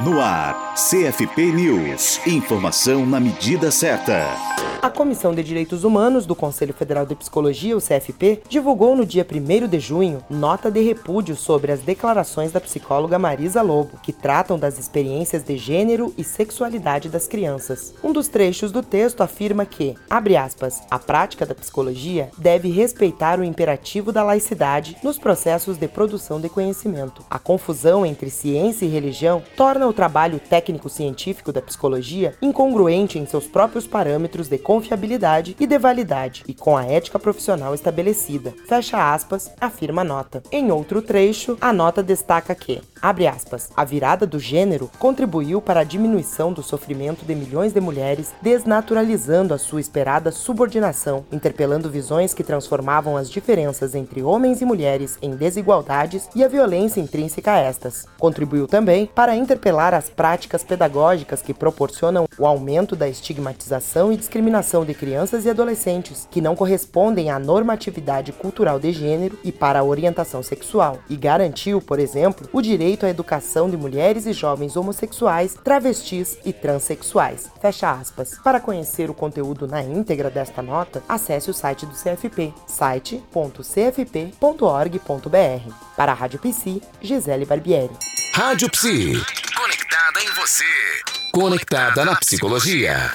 No ar, CFP News. Informação na medida certa. A Comissão de Direitos Humanos do Conselho Federal de Psicologia, o CFP, divulgou no dia 1 de junho nota de repúdio sobre as declarações da psicóloga Marisa Lobo, que tratam das experiências de gênero e sexualidade das crianças. Um dos trechos do texto afirma que, abre aspas, a prática da psicologia deve respeitar o imperativo da laicidade nos processos de produção de conhecimento. A confusão entre ciência e religião torna o trabalho técnico-científico da psicologia incongruente em seus próprios parâmetros de confiabilidade e de validade, e com a ética profissional estabelecida. Fecha aspas, afirma a nota. Em outro trecho, a nota destaca que, abre aspas, a virada do gênero contribuiu para a diminuição do sofrimento de milhões de mulheres, desnaturalizando a sua esperada subordinação, interpelando visões que transformavam as diferenças entre homens e mulheres em desigualdades e a violência intrínseca a estas. Contribuiu também para interpelar as práticas pedagógicas que proporcionam o aumento da estigmatização e discriminação de crianças e adolescentes que não correspondem à normatividade cultural de gênero e para a orientação sexual, e garantiu, por exemplo, o direito à educação de mulheres e jovens homossexuais, travestis e transexuais. Fecha aspas. Para conhecer o conteúdo na íntegra desta nota, acesse o site do CFP, site.cfp.org.br. Para a Rádio Psi, Gisele Barbieri. Rádio Psi. Conectada em você. Conectada na psicologia.